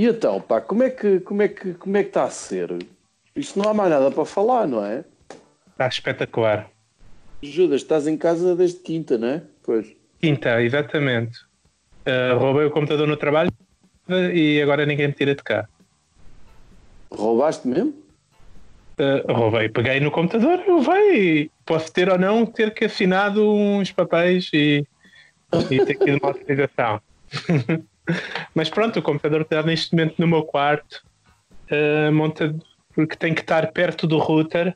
E então, pá, como é que como é que como é que está a ser? Isto não há mais nada para falar, não é? Está espetacular. Judas, estás em casa desde quinta, não é? Pois. Quinta, exatamente. Uh, roubei o computador no trabalho e agora ninguém me tira de cá. Roubaste mesmo? Uh, roubei, peguei no computador, vai. Posso ter ou não ter que assinado uns papéis e, e ter que ir uma autorização. Mas pronto, o computador está neste momento no meu quarto, uh, montado, porque tem que estar perto do router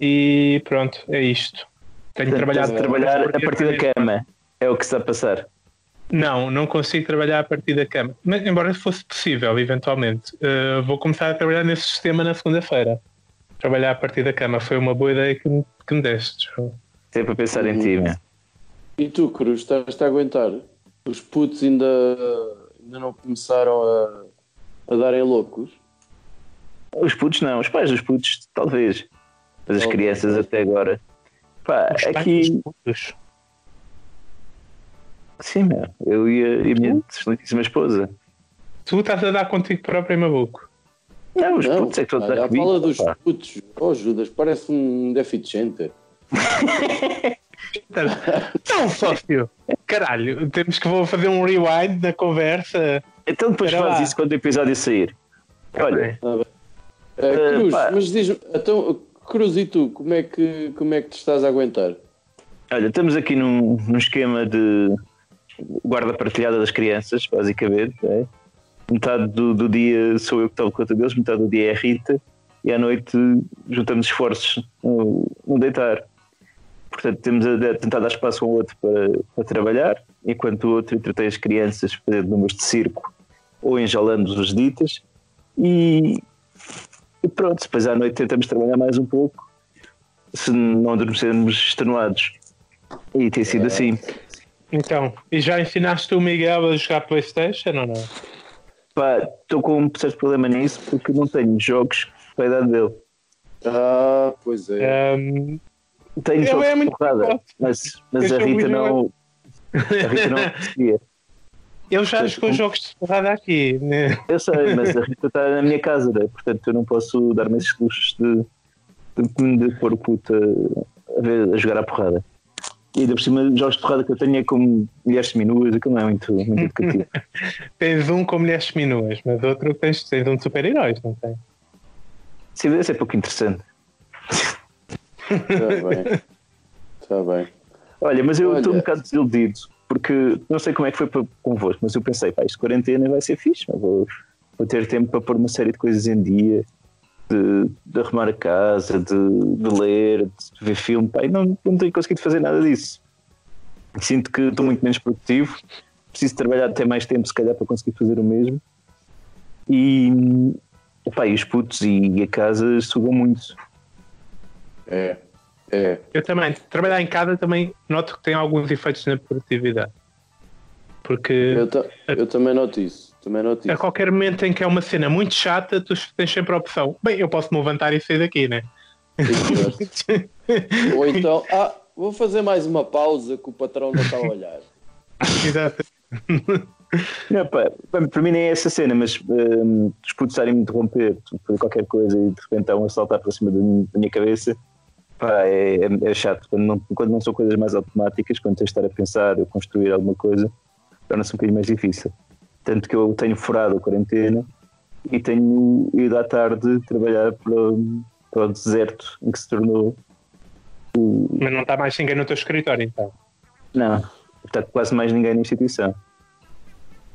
e pronto, é isto. Tenho trabalhado trabalhar a partir da cama. É o que está a passar. Não, não consigo trabalhar a partir da cama. Mas embora fosse possível, eventualmente, uh, vou começar a trabalhar nesse sistema na segunda-feira. Trabalhar a partir da cama foi uma boa ideia que me, que me deste. Sempre a pensar em ti, meu. E tu, Cruz, estás a aguentar? Os putos ainda, ainda não começaram a, a darem loucos? Os putos não, os pais dos putos, talvez. Mas as crianças até agora. Pá, Os aqui. putos. Sim, meu. Eu e a, e a minha excelentíssima esposa. Tu estás a dar contigo próprio, maluco. Não, os não, putos é que estão a dar a comigo. fala dos pá. putos. Oh, Judas, parece um deficiente. Não, sócio. Caralho, temos que vou fazer um rewind da conversa. Então depois Espera faz lá. isso quando o episódio sair. Olha, Ah, Cruz, pá. mas diz-me, então, Cruz e tu, como é, que, como é que te estás a aguentar? olha, estamos aqui num, num esquema de guarda partilhada das crianças, basicamente. é? Metade do, do dia sou eu que tomo conta deles, metade do dia é a Rita, e à noite juntamos esforços no, no deitar. Portanto, temos a, a tentar dar espaço ao outro para, para trabalhar, enquanto o outro entretém as crianças fazendo números de circo ou enjalando os ditas. E, e pronto, depois à noite tentamos trabalhar mais um pouco, se não adormecermos extenuados. E tem sido assim. Então, e já ensinaste o Miguel a jogar Playstation ou não? Pá, estou com um certo problema nisso porque não tenho jogos para a idade dele. Ah, pois é. Ahm, Tenho jogos é porrada, mas, mas a é o Rita não. A Rita não conseguia. Ele já jogou como- jogos de porrada aqui. Né? Eu sei, mas a Rita está na minha casa, né? portanto eu não posso dar-me esses luxos de, de, de pôr o puto a, a, ver- a jogar à porrada. E ainda por cima, jogos de porrada que eu tenho é como mulheres seminuas, aquilo não é muito, muito educativo. Tens um com mulheres minuas, mas outro tens, tens um de super-heróis, não tem? Sim, deve ser pouco interessante. Está bem. Está bem. Olha, mas eu estou um bocado desiludido, porque não sei como é que foi convosco, mas eu pensei, pá, isto quarentena vai ser fixe, vou, vou ter tempo para pôr uma série de coisas em dia, de, de arrumar a casa, de, de ler, de ver filme, pá, e não, não tenho conseguido fazer nada disso. Sinto que estou muito menos produtivo, preciso trabalhar até mais tempo, se calhar, para conseguir fazer o mesmo. E, pá, e os putos e a casa sugam muito. É. É. Eu também, trabalhar em casa também noto que tem alguns efeitos na produtividade. Porque Eu, ta- eu também noto isso. Também noto a isso. qualquer momento em que é uma cena muito chata, tu tens sempre a opção. Bem, eu posso me levantar e sair daqui, né? Exato. Ou então, ah, vou fazer mais uma pausa que o patrão não está a olhar. Exato. Não, pá, para mim nem é essa cena, mas hum, os putos estarem a me interromper por fazer qualquer coisa e de repente estão a saltar para cima da minha cabeça, pá, é, é- é chato. Quando não, quando não são coisas mais automáticas, quando tens de estar a pensar ou construir alguma coisa, torna-se um bocadinho mais difícil. Tanto que eu tenho furado a quarentena e tenho ido à tarde trabalhar para, o- para o deserto em que se tornou. o- Mas não está mais ninguém no teu escritório, então. Não, está quase mais ninguém na instituição.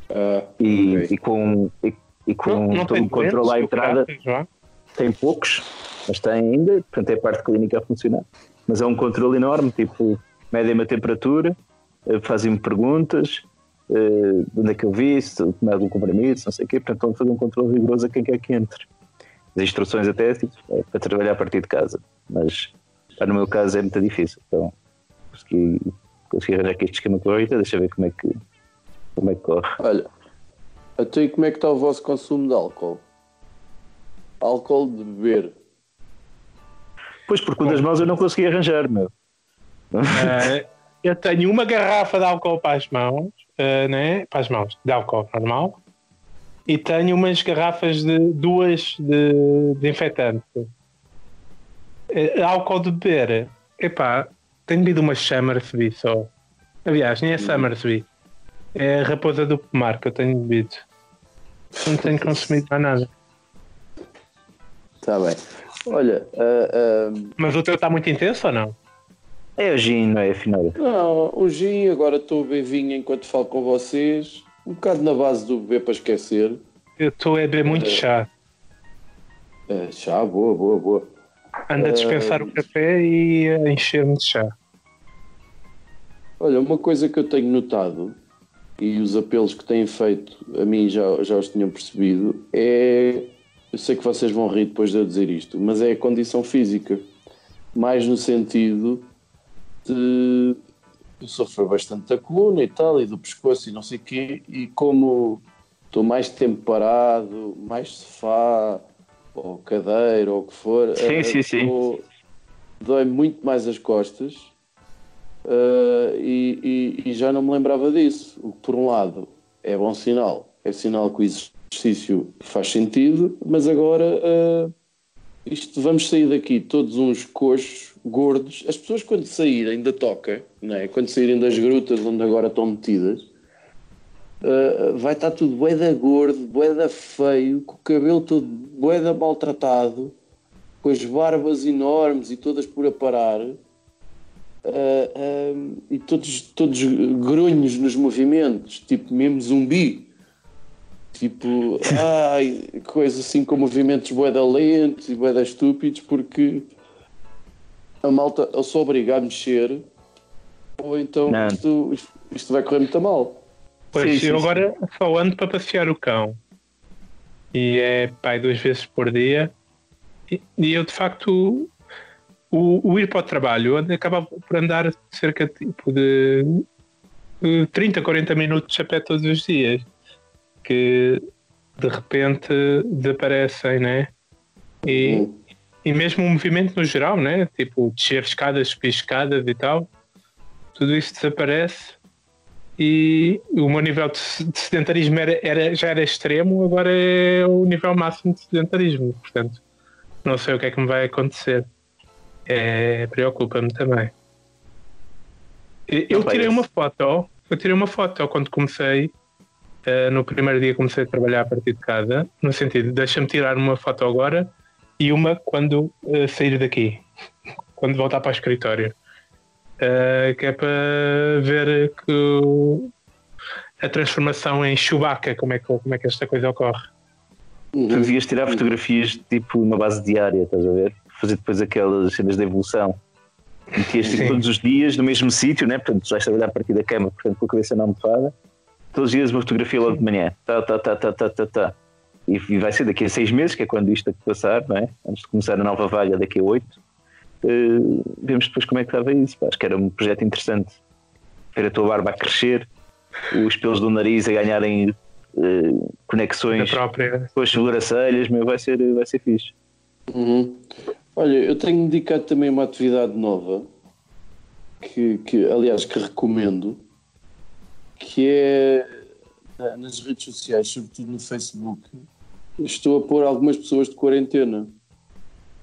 Ah, E, ok. e com, e, e com não, não todo tem o controle à entrada. tem poucos, mas tem ainda, portanto é a parte clínica a funcionar. Mas é um controle enorme, tipo, medem-me a temperatura, eh, fazem-me perguntas, de onde é que eu vi, se tomei algum comprimido, se não sei o quê, portanto estão a fazer um controle rigoroso a quem quer que entre. As instruções até tipo, é para trabalhar a partir de casa, mas no meu caso é muito difícil, então consegui, consegui arranjar aqui este esquema com a Rita, deixa ver como é que, como é que corre. Olha, até como é que está o vosso consumo de álcool? Álcool de beber. Pois, porque o das mãos eu não consegui arranjar, meu. Eh, eu tenho uma garrafa de álcool para as mãos, eh, né? para as mãos, de álcool normal, e tenho umas garrafas de duas de, de infetante. Eh, álcool de beber, epá, tenho bebido uma Summersby só. Aliás, nem é Summersby, é a raposa do pomar que eu tenho bebido. Não tenho consumido mais nada. Está bem. Olha, ah, ah, Mas o teu está muito intenso ou não? É o gin, não é? Afinal. não, o gin, agora estou a beber vinho enquanto falo com vocês. Um bocado na base do beber para esquecer. Eu estou a beber muito chá. Ah, chá, boa, boa, boa. Ando a dispensar o café e a encher-me de chá. Olha, uma coisa que eu tenho notado, e os apelos que têm feito a mim já, já os tinham percebido, é. Eu sei que vocês vão rir depois de eu dizer isto, mas é a condição física. Mais no sentido de. Eu sofro bastante da coluna e tal, e do pescoço e não sei o quê, e como estou mais tempo parado, mais sofá, ou cadeira, ou o que for, Sim, eh, sim, sim. dói muito mais as costas uh, e, e- e já não me lembrava disso. O que, por um lado, é bom sinal. É sinal que o exercício faz sentido, mas agora uh, isto, vamos sair daqui todos uns coxos, gordos. As pessoas, quando saírem da toca, não é? quando saírem das grutas onde agora estão metidas, uh, vai estar tudo boeda gordo, boeda feio, com o cabelo todo boeda maltratado, com as barbas enormes e todas por aparar. Ah, e todos, todos grunhos nos movimentos, tipo mesmo zumbi. Tipo, ai, coisa assim com movimentos boeda lentos e boeda estúpidos, porque a malta ou só obriga a mexer, ou então isto, isto, vai correr muito mal. Pois, Sim, eu sim. agora só ando para passear o cão. E é pai duas vezes por dia. E, e eu, de facto, o, o ir para o trabalho eu acaba por andar cerca tipo, de, de 30, 40 minutos a pé todos os dias. Que de repente desaparecem, né? E, e mesmo o movimento no geral, né? Tipo, descer escadas, subir escadas e tal, tudo isso desaparece e o meu nível de se- de sedentarismo era, era- já era extremo, agora é o nível máximo de sedentarismo. Portanto, não sei o que é que me vai acontecer. É, Preocupa-me também. Eu tirei uma foto, eu tirei uma foto quando comecei, eh, no primeiro dia comecei a trabalhar a partir de casa, no sentido, deixa-me tirar uma foto agora e uma quando eh, sair daqui, quando voltar para o escritório. Uh, que é para ver que a transformação em Chewbacca, como é que, como é que esta coisa ocorre. Tu devias tirar fotografias tipo uma base diária, estás a ver? Fazer depois aquelas cenas de evolução. Metias tipo, todos os dias no mesmo sítio, né? Portanto, tu vais trabalhar a partir da cama, portanto, com a cabeça na almofada. Todos os dias uma fotografia logo de manhã. Tá, tá, tá, tá, tá, tá, tá. E, e vai ser daqui a seis meses, que é quando isto passar, não é? Antes de começar a nova valha, daqui a oito. Uh, vemos depois como é que estava isso. Pá, acho que era um projeto interessante. Ver a tua barba a crescer, os pelos do nariz a ganharem uh, conexões própria. com as sobrancelhas, meu, vai ser, vai ser fixe. Uhum. Olha, eu tenho dedicado também uma atividade nova que, que aliás que recomendo que é eh, nas redes sociais, sobretudo no Facebook, estou a pôr algumas pessoas de quarentena.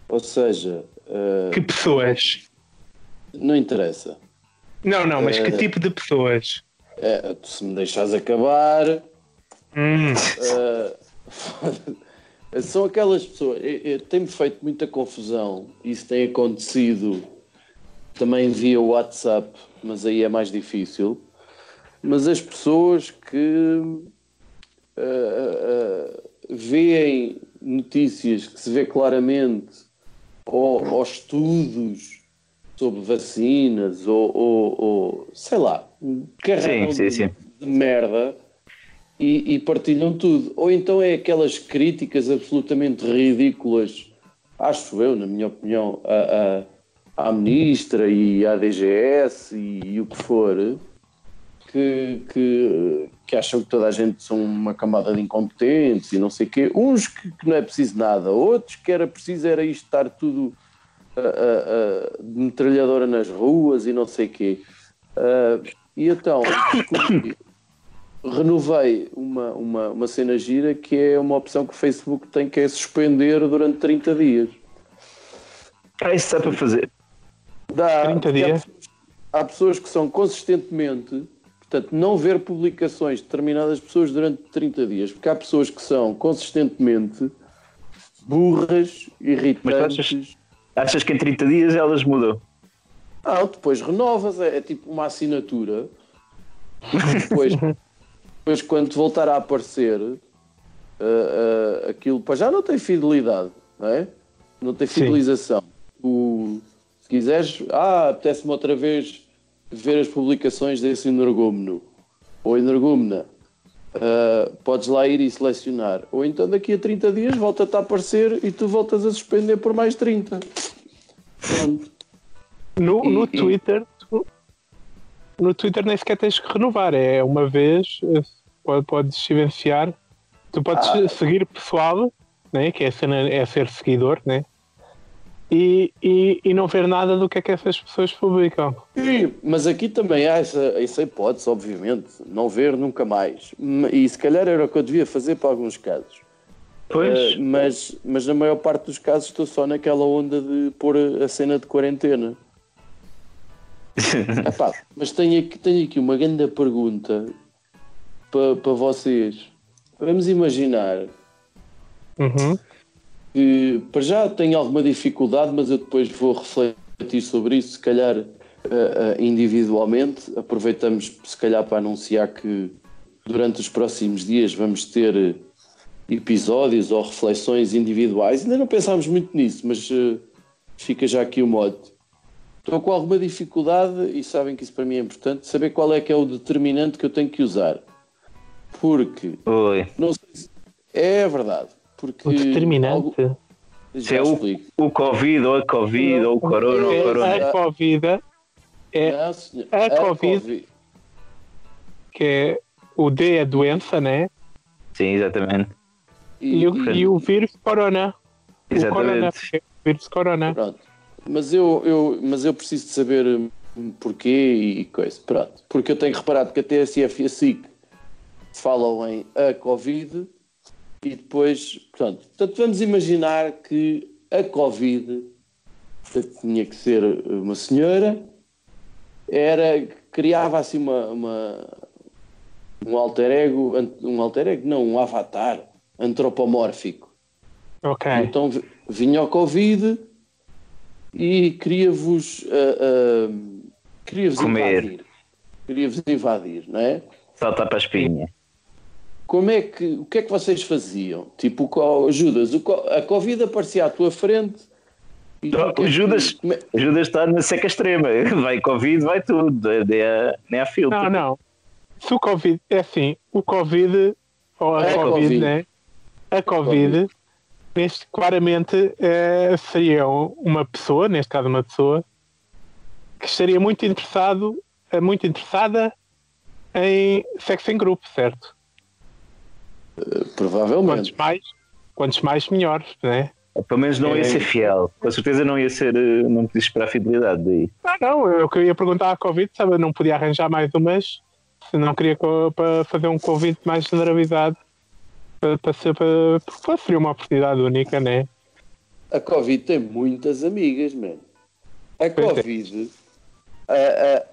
Ou seja, eh, Que pessoas? não interessa. Não, não, mas que Eh, tipo de pessoas? Tu se me deixares acabar, Hum, Uh, são aquelas pessoas. Tem-me feito muita confusão. Isso tem acontecido também via WhatsApp, mas aí é mais difícil. Mas as pessoas que uh, uh, veem notícias que se vê claramente ou, ou estudos sobre vacinas ou, ou- ou, sei lá, carrão sim, de, sim. de merda e, e partilham tudo. Ou então é aquelas críticas absolutamente ridículas, acho eu, na minha opinião, a, à ministra e à DGS e, e o que for, que, que, que, acham que toda a gente são uma camada de incompetentes e não sei o quê. Uns que, que, não é preciso nada, outros que era preciso era isto estar tudo uh, uh, uh, de metralhadora nas ruas e não sei o quê. e então renovei uma, uma, uma cena gira que é uma opção que o Facebook tem que é suspender durante 30 dias. Ah, isso dá para fazer. Dá, 30 dias? Há, há pessoas que são consistentemente Portanto, não ver publicações de determinadas pessoas durante 30 dias, porque há pessoas que são consistentemente burras, irritantes. Achas, achas que em 30 dias elas mudam? Ah, depois renovas, é, é tipo uma assinatura. Depois, depois quando voltar a aparecer, uh, uh, aquilo para já não tem fidelidade, não é? Não tem fidelização. O, se quiseres, ah, apetece-me outra vez ver as publicações desse energúmeno ou energúmena, uh, podes lá ir e selecionar. Ou então daqui a 30 dias volta-te a aparecer e tu voltas a suspender por mais 30. Pronto. No, no Twitter, tu, no Twitter nem sequer tens que renovar, é uma vez, podes silenciar, tu podes ah. seguir pessoal, né, que é, cena, é ser seguidor, né? E, e, e não ver nada do que é que essas pessoas publicam. Sim, mas aqui também há essa, essa hipótese, obviamente, não ver nunca mais. E se calhar era o que eu devia fazer para alguns casos. Pois. Uh, mas, mas na maior parte dos casos estou só naquela onda de pôr a cena de quarentena. Epá, mas tenho aqui, tenho aqui uma grande pergunta para, para vocês. Vamos imaginar uhum que para já tenho alguma dificuldade, mas eu depois vou refletir sobre isso, se calhar uh, uh, individualmente. Aproveitamos, se calhar, para anunciar que durante os próximos dias vamos ter episódios ou reflexões individuais. Ainda não pensámos muito nisso, mas fica já aqui o mote. Estou com alguma dificuldade, e sabem que isso para mim é importante, saber qual é que é o determinante que eu tenho que usar. Porque. Oi. Não sei se, é verdade porque o determinante. Algo... Se é o, o Covid ou a Covid ou o Corona ou o Corona. A Covid é Não, a, a COVID, COVID, que é o D é doença, né? Sim, exatamente. E, e, o, e o vírus Corona. Exatamente. O, corona, o vírus Corona. Pronto. Mas eu, eu, mas eu preciso de saber hum, porquê e coisa. Pronto. Porque eu tenho reparado que a TSF e a SIC falam em a Covid e depois, pronto, portanto, vamos imaginar que a Covid tinha que ser uma senhora, era, criava assim uma, uma, um alter ego, um alter ego, não, um avatar antropomórfico. Ok. Então vinha o Covid e queria-vos uh, uh, queria-vos invadir. Queria-vos invadir, não é? Saltar para a espinha como é que, o que é que vocês faziam? Tipo, Judas, a Covid aparecia à tua frente. o Judas, que... Judas está na seca extrema. Vai Covid, vai tudo. Nem há, nem há filtro. Não, não. Se o Covid, é assim, o Covid, ou a é COVID, COVID, né? A Covid, COVID. Neste, claramente, é, seria uma pessoa, neste caso uma pessoa, que estaria muito interessado, muito interessada em sexo em grupo, certo? Provavelmente. Quantos mais, quantos mais melhores, né? Pelo menos não ia é. ser fiel. Com certeza não ia ser. Eh, não podia esperar fidelidade daí. Ah, não, eu queria perguntar à Covid, sabe? Não podia arranjar mais umas. Se não queria para fazer um convite mais generalizado. Para, para ser. Para, para seria uma oportunidade única, né? A Covid tem muitas amigas, mano. A é. Covid. A,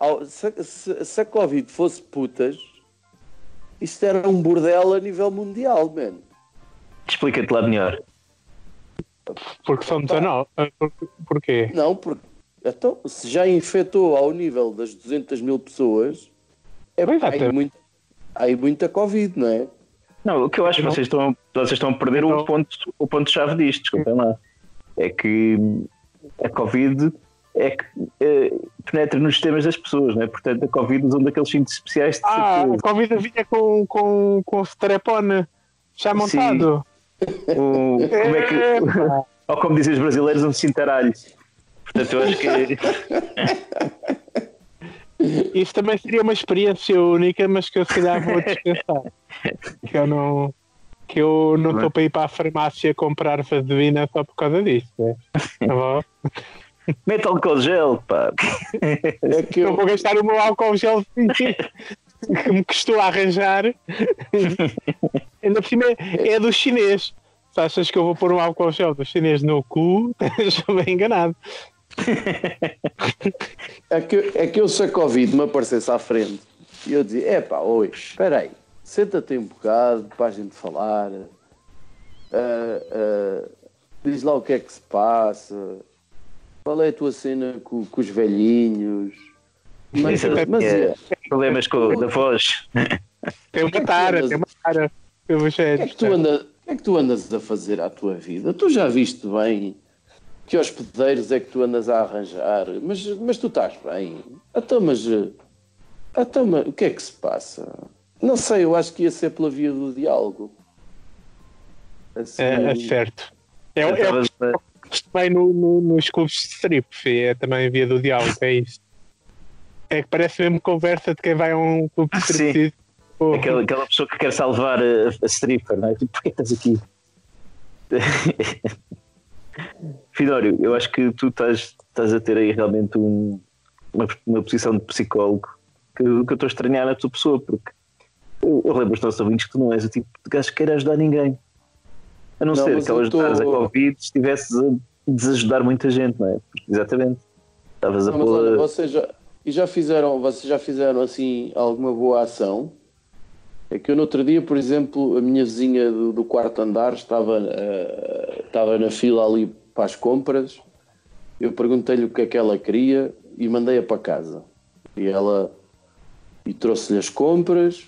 a, a, se, se a Covid fosse putas isto era um bordel a nível mundial, mano. Explica-te lá melhor. Porque são 19. Ah, por, porquê? Não, porque então, se já infectou ao nível das 200 mil pessoas, é porque há, aí muito, há aí muita Covid, não é? Não, o que eu acho que vocês estão, vocês estão a perder o ponto, o ponto chave disto, desculpem lá. É que a Covid é que é, penetra nos sistemas das pessoas, não é? Portanto, a Covid usa um daqueles cintos especiais de Ah, a Covid vinha com, com, com o strepone já montado. O, como é que. ou como dizem os brasileiros, um cintaralho. Portanto, eu acho que. Isso também seria uma experiência única, mas que eu se calhar vou dispensar. que eu não. Que eu não estou para ir para a farmácia comprar vaselina só por causa disso. Né? Tá bom? Mete álcool gel, pá. É que Eu eu, vou gastar o meu álcool gel que me custou a arranjar. Ainda por cima é, do chinês. Se achas que eu vou pôr um álcool gel do chinês no cu, estás bem enganado. é, que, é que eu se a Covid me aparecesse à frente e eu dizia: é pá, oi, espera aí, senta-te um bocado para a gente falar. Ah, ah, diz lá o que é que se passa. Qual é a tua cena com, com os velhinhos? Mas, Isso é- mas é. é, Problemas com a voz. Tem uma tara, tem uma tara. Eu vou o que é que tu andas, o que é que tu andas a fazer à tua vida? Tu já viste bem que hospedeiros é que tu andas a arranjar, mas, mas tu estás bem. Então, mas, eh, então, mas o que é que se passa? Não sei, eu acho que ia ser pela via do diálogo. Assim, É, é certo. É, Eu é o estava- que se também no, no- nos clubes de strip, é também via do diálogo, é isso. É que parece mesmo conversa de quem vai a um clube de Sim. strip. Pô, Aquela, aquela pessoa que quer salvar a, a stripper, não é? Tipo, porquê estás aqui? Fidório, eu acho que tu estás, estás a ter aí realmente um- uma, uma posição de psicólogo que, que eu estou a estranhar na tua pessoa, porque eu, eu lembro aos nossos ouvintes que tu não és o tipo de gajo que queira ajudar ninguém. A não, Não, ser que ao ajudares tô- a Covid estivesses a desajudar muita gente, não é? Exatamente. Estavas a Não, mas olha, pôr. vocês já, e já fizeram, vocês já fizeram assim alguma boa ação? É que eu no outro dia, por exemplo, a minha vizinha do, do quarto andar estava, eh, estava na fila ali para as compras. Eu perguntei-lhe o que é que ela queria e mandei-a para casa. E ela e trouxe-lhe as compras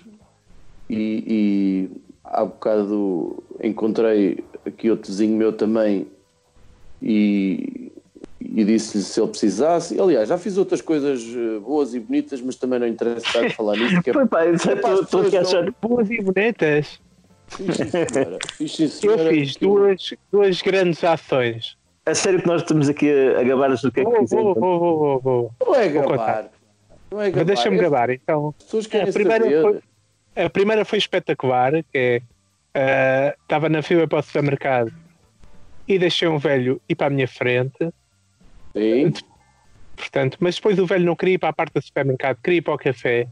e, e há bocado encontrei aqui outro vizinho meu também e, e disse-lhe se ele precisasse. Aliás, já fiz outras coisas eh, boas e bonitas, mas também não interessa estar a falar nisso. Que é pá, É estou estou aqui a achar. boas e bonitas. Fiz, senhora. Fiz, sim, Eu senhora, fiz duas, duas grandes ações. A sério que nós estamos aqui a, a gabar-nos do que é que Vou, fizemos. vou, vou, vou, vou, vou. Não é Vou gravar. Não é gravar. deixa-me é gravar, então. As pessoas querem A primeira saber. foi- A primeira foi espetacular, que é ah, estava na fila para o supermercado e deixei um velho ir para a minha frente, Sim. portanto, mas depois o velho não queria ir para a parte do supermercado, queria ir para o café.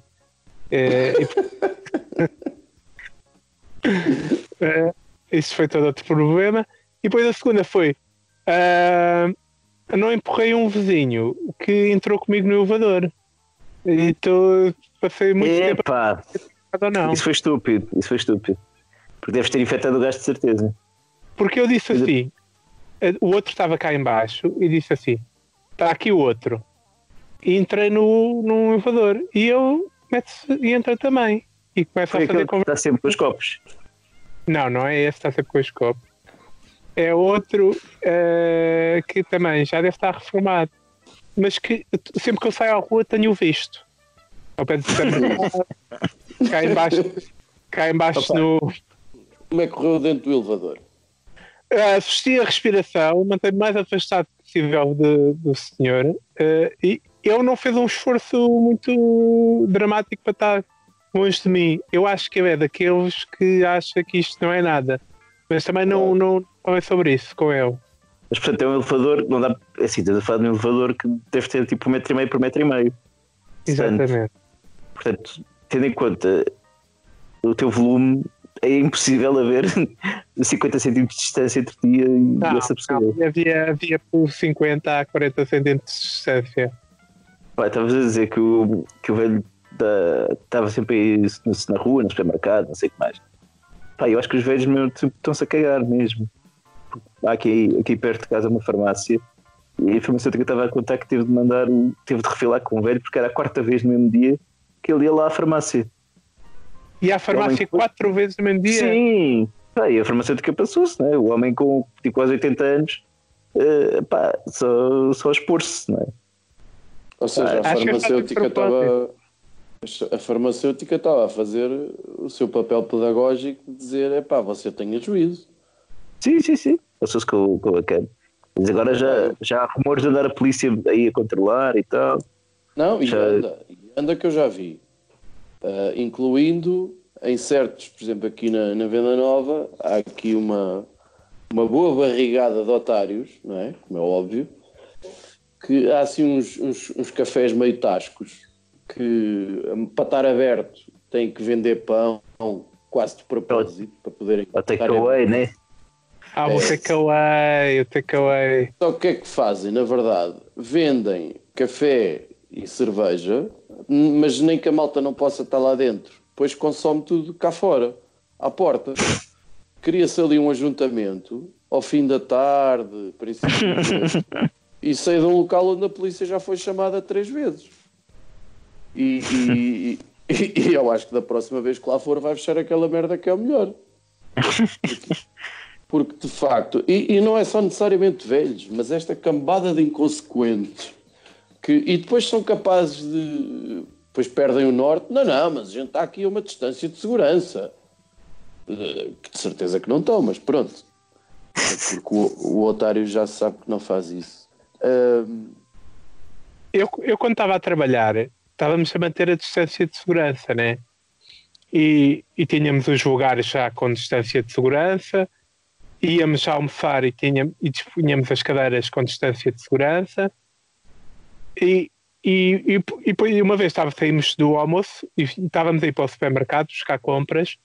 Eh, isso foi todo outro problema. E depois a segunda foi ah, não empurrei um vizinho que entrou comigo no elevador. E tô, passei muito tempo Epá, a ou não. isso foi estúpido. Isso foi estúpido. Porque deves ter infectado o gajo de certeza. Porque eu disse assim, eh, o outro estava cá embaixo e disse assim, está aqui o outro. E entrei no, elevador e eu meto-se e entra também. E começa Foi a fazer que conversa. está sempre com os copos. Não, não é esse, está sempre com os copos. É outro eh, que também já deve estar reformado. Mas que sempre que eu saio à rua tenho visto. Ao pé supermercado, cá embaixo, cá embaixo Opa. no, Como é que correu dentro do elevador? Uh, assisti a respiração, mantei-me mais afastado possível de- do senhor uh, e ele não fez um esforço muito dramático para estar longe de mim. Eu acho que ele é daqueles que acha que isto não é nada, mas também não, não falei sobre isso com ele. Mas portanto é um elevador, não dá. é Assim, estás a falar de um elevador que deve ter tipo um metro e meio por metro e meio. Portanto, Exatamente. Portanto, tendo em conta o teu volume, é impossível haver 50 centímetros de distância entre ti e Não, essa pessoa. não, havia, havia por 50 a 40 centímetros de distância. Estavas a dizer que o, que o velho estava sempre aí na- rua, no supermercado, não sei o que mais. Pá, eu acho que os velhos meu, tipo, estão-se a cagar mesmo. Há aqui, aqui perto de casa uma farmácia e a farmacêutica estava a contar que teve de mandar, teve de refilar com o velho porque era a quarta vez no mesmo dia que ele ia lá à farmácia. E à farmácia Homem- quatro vezes no mesmo dia? Sim, pá, e a farmacêutica passou-se, né? o homem com tipo, quase 80 anos eh, pá, só, só a expor-se. Né? Ou seja, a Acho que é farmacêutica estava. A farmacêutica estava a fazer o seu papel pedagógico de dizer: é pá, você tenha juízo. Sim, sim, sim. Passou-se com, com a cana. Mas agora já, já há rumores de andar a polícia aí a controlar e tal. Não, e Já- anda, e anda que eu já vi. Ah, incluindo em certos, por exemplo, aqui na, na Venda Nova, há aqui uma, uma boa barrigada de otários, não é? Como é óbvio, que há assim uns, uns, uns cafés meio tascos que para estar aberto têm que vender pão quase de propósito para poderem. A take estar away, né? Ah, o takeaway, o takeaway. Só que o que é que fazem, na verdade? Vendem café e cerveja, mas nem que a malta não possa estar lá dentro. Depois consome tudo cá fora, à porta. Cria-se ali um ajuntamento, ao fim da tarde, princípio e saí de um local onde a polícia já foi chamada três vezes. E, e- e- e eu acho que da próxima vez que lá for vai fechar aquela merda que é o melhor. Porque de facto, e, e não é só necessariamente velhos, mas esta cambada de inconsequentes que, e depois são capazes de. Depois perdem o norte. Não, não, mas a gente está aqui a uma distância de segurança. Eh, Que de certeza que não estão, mas pronto. Porque o, o otário já sabe que não faz isso. Ahm, Eu, eu quando estava a trabalhar, estávamos a manter a distância de segurança, né? E, e tínhamos os lugares já com distância de segurança, íamos já almoçar e, tínhamos, e dispunhamos as cadeiras com distância de segurança. E, e, e, e uma vez estava, saímos do almoço e estávamos aí para o supermercado buscar compras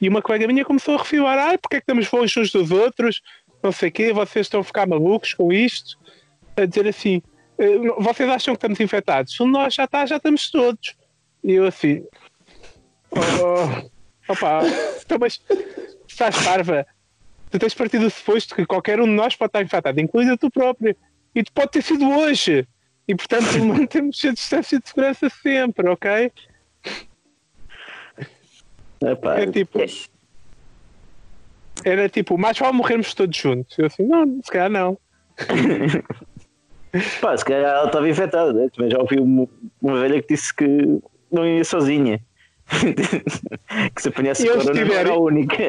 e uma colega minha começou a refilar, ah, porque é que estamos longe uns dos outros, não sei o quê, vocês estão a ficar malucos com isto, a dizer assim, "Eh, vocês acham que estamos infectados? Nós já está, já estamos todos. E eu assim, oh, opa, então, mas estás parva, tu tens partido do suposto que qualquer um de nós pode estar infectado, incluindo tu próprio, e tu pode ter sido hoje. E portanto mantemos a distância de segurança sempre, ok? Epá, É tipo, era tipo, mais vale morrermos todos juntos. Eu assim, não, se calhar não. pá, se calhar ela estava infectada, né? Também já ouvi uma, uma velha que disse que não ia sozinha. que se apanhasse eu corona não estiver- era a única.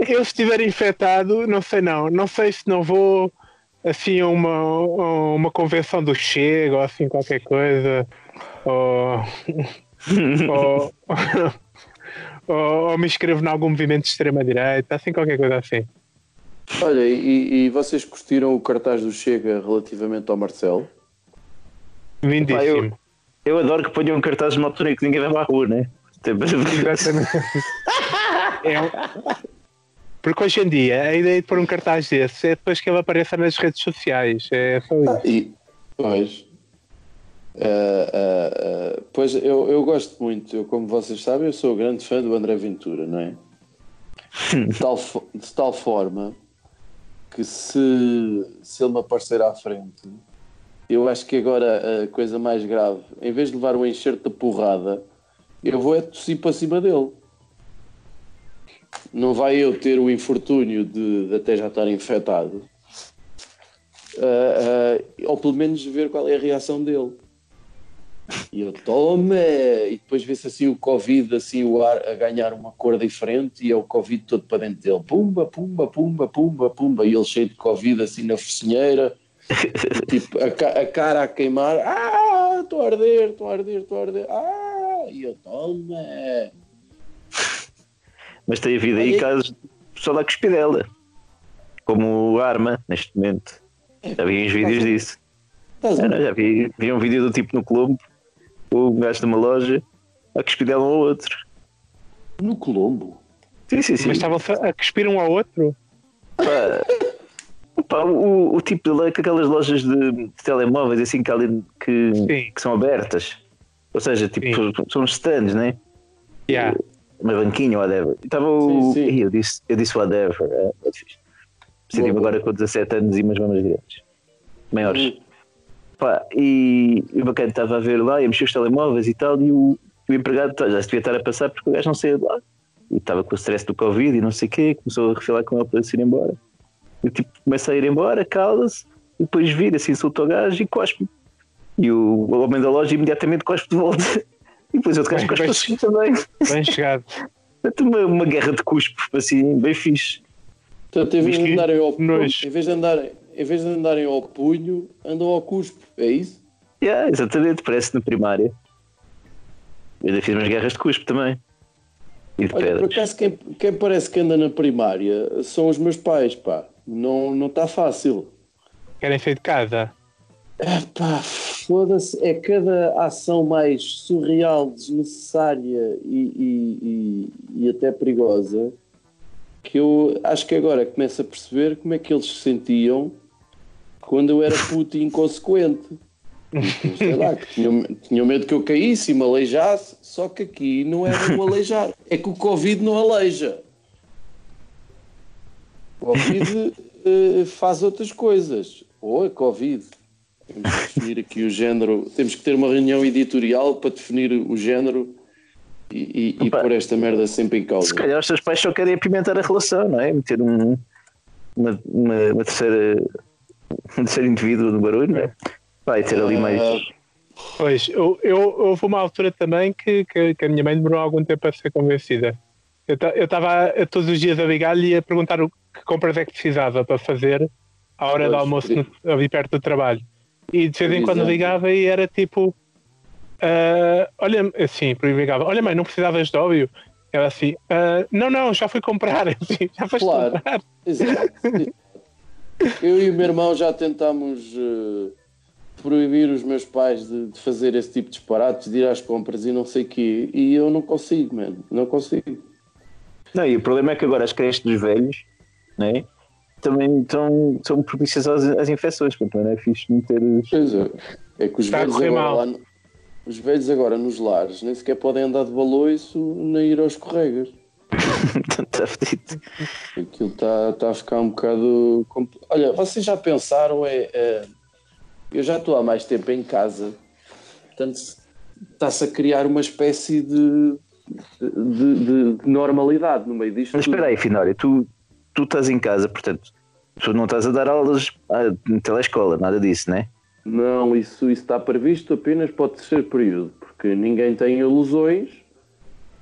Eu se estiver infectado, não sei não. Não sei se não vou assim a uma, a uma convenção do Chega ou assim qualquer coisa. Ou, ou, ou, ou me inscrevo em algum movimento de extrema-direita, assim qualquer coisa assim. olha, e, e vocês curtiram o cartaz do Chega relativamente ao Marcelo? Lindíssimo. Eu adoro que ponham cartazes numa altura em que ninguém vai para a rua, né? Tipo, Exatamente. É um- Porque hoje em dia a ideia de pôr um cartaz desse é depois que ele apareça nas redes sociais. É isso. E, pois, Ah, ah, ah, pois eu, eu gosto muito, eu, como vocês sabem, eu sou grande fã do André Ventura, não é? De tal, de tal forma que se, se ele me aparecer à frente, eu acho que agora a coisa mais grave, em vez de levar um enxerto de porrada, eu vou é tossir para cima dele. Não vai eu ter o infortúnio de, de até já estar infectado. Ah, ah, ou pelo menos ver qual é a reação dele. E eu toma, e depois vê-se assim o Covid, assim o ar a ganhar uma cor diferente, e é o Covid todo para dentro dele, pumba, pumba, pumba, pumba, pumba, e ele cheio de Covid assim na focinheira, tipo a, a cara a queimar, ah, estou a arder, estou a arder, estou a arder, ah, e eu toma. Mas tem havido aí casos de pessoal da cuspidela, como o Arma, neste momento. Já vi uns vídeos disso. A já vi, vi um vídeo do tipo no Colombo, o gajo de uma loja, a cuspidela um ao outro. No Colombo. Sim, sim, sim. Mas estavam a cuspir um ao outro. Pá, pá, o, o tipo de que aquelas lojas de, de telemóveis assim que, ali, que, Sim. que são abertas. Ou seja, tipo, são stands, né? Yeah. Uma banquinha, whatever. Estava o. Sim, sim. Eu, disse, eu disse whatever. É, é. Senti-me agora com 17 anos e umas mamas grandes. Maiores. Hum. Pá, e, e o bacana estava a ver lá, ia mexer os telemóveis e tal, e o, o empregado tá, já se devia estar a passar porque o gajo não saía de lá. E estava com o stress do Covid e não sei o quê, começou a refilar com ele para se ir embora. E tipo começa a ir embora, cala-se, e depois vira assim, insulta o gajo e cospe. E o, o homem da loja imediatamente cospe de volta. E depois outro gajo cospe assim também. Bem chegado. Portanto, uma, uma guerra de cuspe, assim, bem fixe. Portanto, em vez, de andarem ao, nojo. em, vez de andarem, em vez de andarem ao punho, andam ao cuspo. É isso? Yeah, exatamente, parece na primária. Eu ainda fiz umas guerras de cuspo também. E de Olha, por pedras. acaso, quem, quem parece que anda na primária são os meus pais, pá. Não está não tá fácil. Querem sair de casa. Pá, foda-se. É cada ação mais surreal, desnecessária e, e- e- e até perigosa que eu acho que agora começo a perceber como é que eles se sentiam quando eu era puto e inconsequente. Sei lá, que tinham, tinham medo que eu caísse e me aleijasse, só que aqui não era o aleijar, é que o Covid não aleija. O Covid eh, faz outras coisas. Ou a Covid. Temos que definir aqui o género. Temos que ter uma reunião editorial para definir o género e, e, e pôr esta merda sempre em causa. Se calhar os teus pais só querem apimentar a relação, não é? Meter um, uma, uma, uma terceira, um terceiro indivíduo no barulho, não é? Vai ter ali mais. Ah, Pois, eu, eu, houve uma altura também que, que, que a minha mãe demorou algum tempo a ser convencida. Eu ta- eu estava todos os dias a ligar-lhe e a perguntar o que compras é que precisava para fazer à hora do Pois, almoço no, ali perto do trabalho. E de vez em quando ligava e era tipo: ah, Olha, assim, por ligava: Olha, mãe, não precisavas de óleo? Ela assim: "Ah, Não, não, já fui comprar. Assim, já foste Claro. comprar. Exato. Eu e o meu irmão já tentámos eh, proibir os meus pais de, de fazer esse tipo de disparates, de ir às compras e não sei o quê. E eu não consigo, mano. Não consigo. Não, e o problema é que agora as creches dos velhos, não é? Também estão, são propícias às, às infecções, portanto não é fixe meter os. Pois é. É que os Está a velhos correr agora mal. lá os velhos agora nos lares nem sequer podem andar de baloiço nem ir aos corregas. Está fedido. Aquilo está tá a ficar um bocado. Olha, vocês já pensaram? É, é, eu já estou há mais tempo em casa, portanto está-se a criar uma espécie de, de, de- de normalidade no meio disto. Mas espera aí, Finório, tu, tu estás em casa, portanto, tu não estás a dar aulas ah, na telescola, nada disso, né? Não, isso, isso está previsto apenas para o terceiro período, porque ninguém tem ilusões,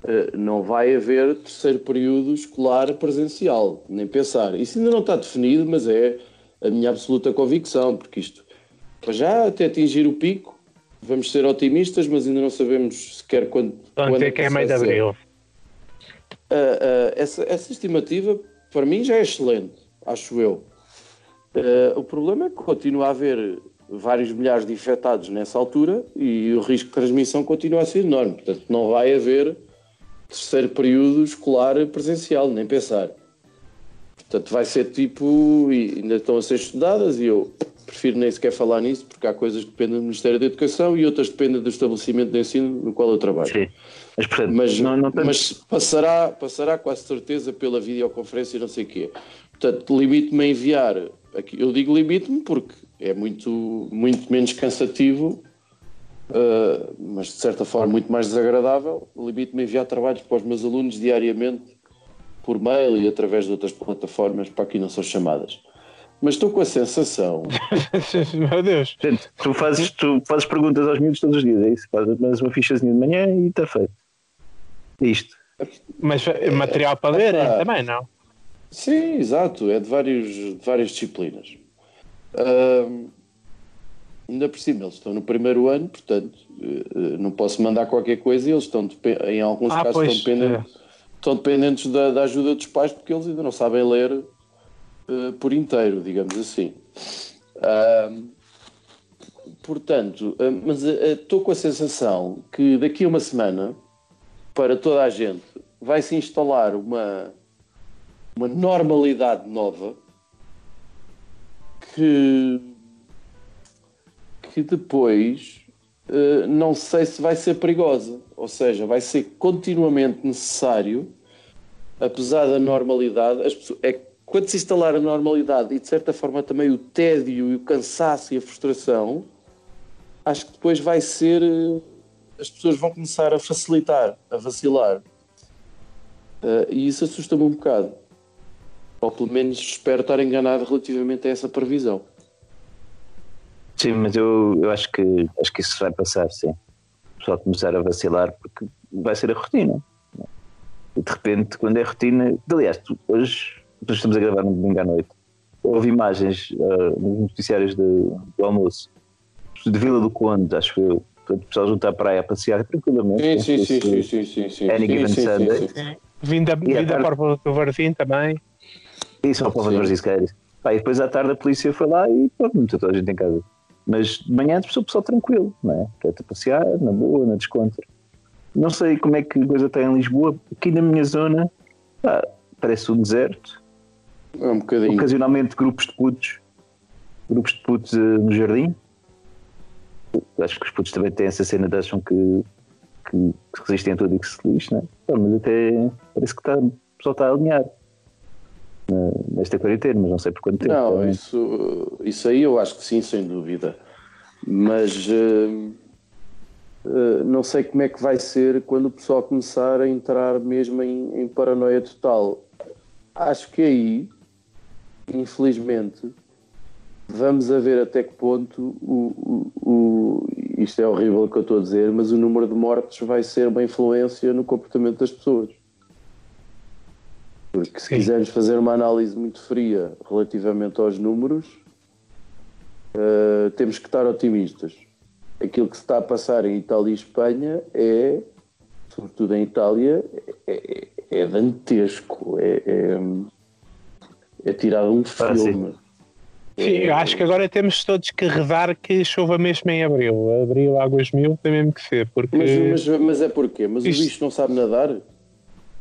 eh, não vai haver terceiro período escolar presencial, nem pensar. Isso ainda não está definido, mas é a minha absoluta convicção, porque isto, para já, até atingir o pico, vamos ser otimistas, mas ainda não sabemos sequer quando. Quando dizer que é meio de abril. Ah, ah, essa, essa estimativa, para mim, já é excelente, acho eu. Ah, o problema é que continua a haver vários milhares de infectados nessa altura e o risco de transmissão continua a ser enorme. Portanto, não vai haver terceiro período escolar presencial, nem pensar. Portanto, vai ser tipo. E ainda estão a ser estudadas e eu prefiro nem sequer falar nisso porque há coisas que dependem do Ministério da Educação e outras dependem do estabelecimento de ensino no qual eu trabalho. Sim. Mas, portanto, Mas, não, não mas passará, passará com certeza pela videoconferência e não sei o quê. Portanto, limite-me a enviar. Aqui, eu digo limite-me porque é muito, muito menos cansativo, ah, mas de certa forma muito mais desagradável. Limite-me a enviar trabalhos para os meus alunos diariamente por mail e através de outras plataformas para aqui não são chamadas. Mas estou com a sensação. Meu Deus. Gente, tu fazes, tu fazes perguntas aos miúdos todos os dias, é isso? Fazes uma fichazinha de manhã e está feito. É isto. Mas eh, material para ler epá. também não. Sim, exato, é de, vários, de várias disciplinas. Ahm, ainda por cima, eles estão no primeiro ano, portanto, eh, não posso mandar qualquer coisa e eles estão, em alguns Ah, casos, pois, estão dependentes, estão dependentes da, da ajuda dos pais porque eles ainda não sabem ler eh, por inteiro, digamos assim. Portanto, mas estou com a sensação que daqui a uma semana, para toda a gente, vai se instalar uma uma normalidade nova que, que depois eh, não sei se vai ser perigosa. Ou seja, vai ser continuamente necessário, apesar da normalidade, as pessoas, é quando se instalar a normalidade e de certa forma também o tédio e o cansaço e a frustração, acho que depois vai ser. eh, As pessoas vão começar a facilitar, a vacilar. Eh, e isso assusta-me um bocado. Ou pelo menos espero estar enganado relativamente a essa previsão. Sim, mas eu, eu acho, que, acho que isso vai passar, sim. O pessoal começar a vacilar porque vai ser a rotina. E de repente, quando é rotina. Aliás, hoje, estamos a gravar no domingo à noite. houve imagens uh, nos noticiários de, do almoço de Vila do Conde, acho eu. Portanto, o pessoal junto à praia a passear tranquilamente. Sim, sim, sim, sim, sim, sim, sim. Any given sim, Sunday. sim, sim. Vinda, a vinda tarde- para o do Varzim também. Isso ao povo Sim. de Varzisqueiros. Pá, e depois à tarde a polícia foi lá e pronto, meteu toda a gente em casa. Mas de manhã o pessoal tranquilo, não é? Quer-te passear, na boa, na descontra. Não sei como é que a coisa está em Lisboa. Aqui na minha zona, pá, parece um deserto. É um bocadinho. Ocasionalmente grupos de putos, grupos de putos eh, no jardim. Acho que os putos também têm essa cena de acham que, que, que resistem a tudo e que se lixam, não é? Pá, mas até parece que está, o pessoal está a alinhar nesta quarentena, mas não sei por quanto tempo. Não, também. isso, isso aí eu acho que sim, sem dúvida. Mas eh, eh, não sei como é que vai ser quando o pessoal começar a entrar mesmo em, em paranoia total. Acho que aí, infelizmente, vamos a ver até que ponto o, o, o- isto é horrível o que eu estou a dizer, mas o número de mortes vai ser uma influência no comportamento das pessoas. Porque se Sim. quisermos fazer uma análise muito fria relativamente aos números, eh, temos que estar otimistas. Aquilo que se está a passar em Itália e Espanha é, sobretudo em Itália, é, é, é dantesco. É, é, é tirado um Ah, sim. acho que agora temos todos que rezar que chova mesmo em abril. Abril, águas mil, tem mesmo que ser. Porque... Mas, mas, mas é porquê? Mas Isto- o bicho não sabe nadar?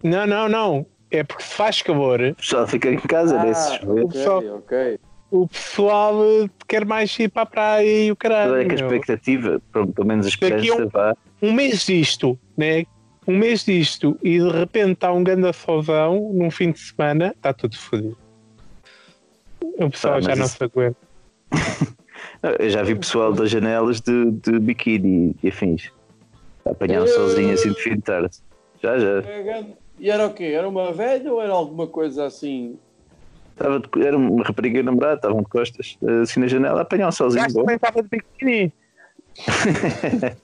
Não, não, não. É porque se faz calor, O pessoal fica em casa, né? Se chover. ok, Só- ok. o pessoal quer mais ir para a praia e o caralho. Toda é que a expectativa, pelo menos a esperança, um- vá. um mês disto, né? Um mês disto e de repente está um grande solzão num fim de semana, está tudo fodido. O pessoal Ah, já mas não isso- se aguenta. Eu já vi pessoal das janelas de, de biquíni e afins. A apanhar um solzinho assim de fim de tarde. Já, já. E era o quê? Era uma velha ou era alguma coisa assim? Estava de- era uma rapariga namorada, estavam de costas, assim na janela, a apanhar um solzinho Já bom. também estava de biquíni.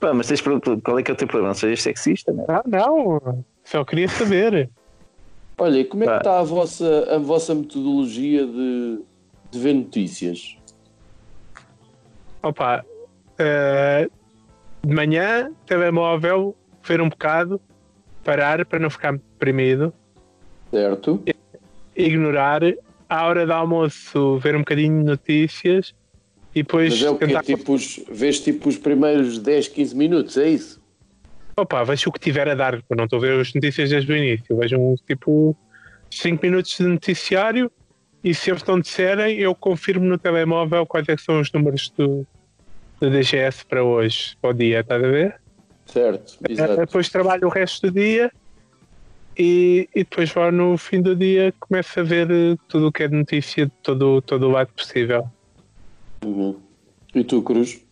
Pá, mas tens perguntado qual é que é o teu problema? Não sejas sexista, né? Não, não. Só queria saber. Olha, e como é que está a vossa, a vossa metodologia de, de ver notícias? Opa, eh, de manhã, telemóvel, ver um bocado, parar para não ficar deprimido, Certo? ignorar, à hora do almoço, ver um bocadinho de notícias e depois Mas é o quê? tentar. Tipo os, vês tipo os primeiros 10, 15 minutos, é isso? Opa, vejo o que tiver a dar, eu não estou a ver as notícias desde o início, vejo um tipo 5 minutos de noticiário e se eles não disserem, eu confirmo no telemóvel quais é que são os números do, do DGS para hoje, para o dia, estás a ver? Certo, Eh, exato. Depois trabalho o resto do dia e, e depois vou no fim do dia começo a ver eh, tudo o que é de notícia de todo, todo o lado possível. Uhum. E tu, Cruz?